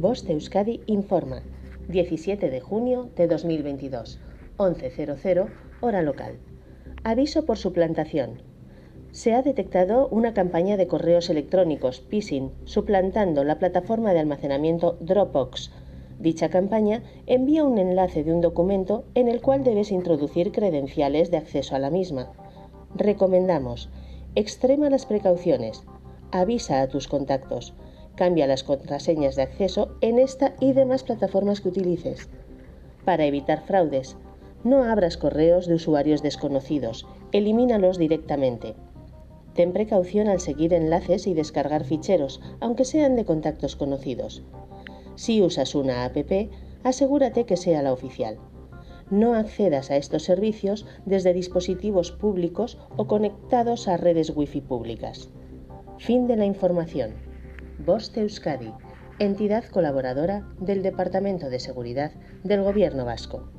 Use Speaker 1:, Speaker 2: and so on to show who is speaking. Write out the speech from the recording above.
Speaker 1: Voz de Euskadi informa. 17 de junio de 2022, 11.00, hora local. Aviso por suplantación. Se ha detectado una campaña de correos electrónicos phishing suplantando la plataforma de almacenamiento Dropbox. Dicha campaña envía un enlace de un documento en el cual debes introducir credenciales de acceso a la misma. Recomendamos: extrema las precauciones. Avisa a tus contactos. Cambia las contraseñas de acceso en esta y demás plataformas que utilices. Para evitar fraudes, no abras correos de usuarios desconocidos, elimínalos directamente. Ten precaución al seguir enlaces y descargar ficheros, aunque sean de contactos conocidos. Si usas una app, asegúrate que sea la oficial. No accedas a estos servicios desde dispositivos públicos o conectados a redes wifi públicas. Fin de la información. Voz Euskadi, entidad colaboradora del Departamento de Seguridad del Gobierno Vasco.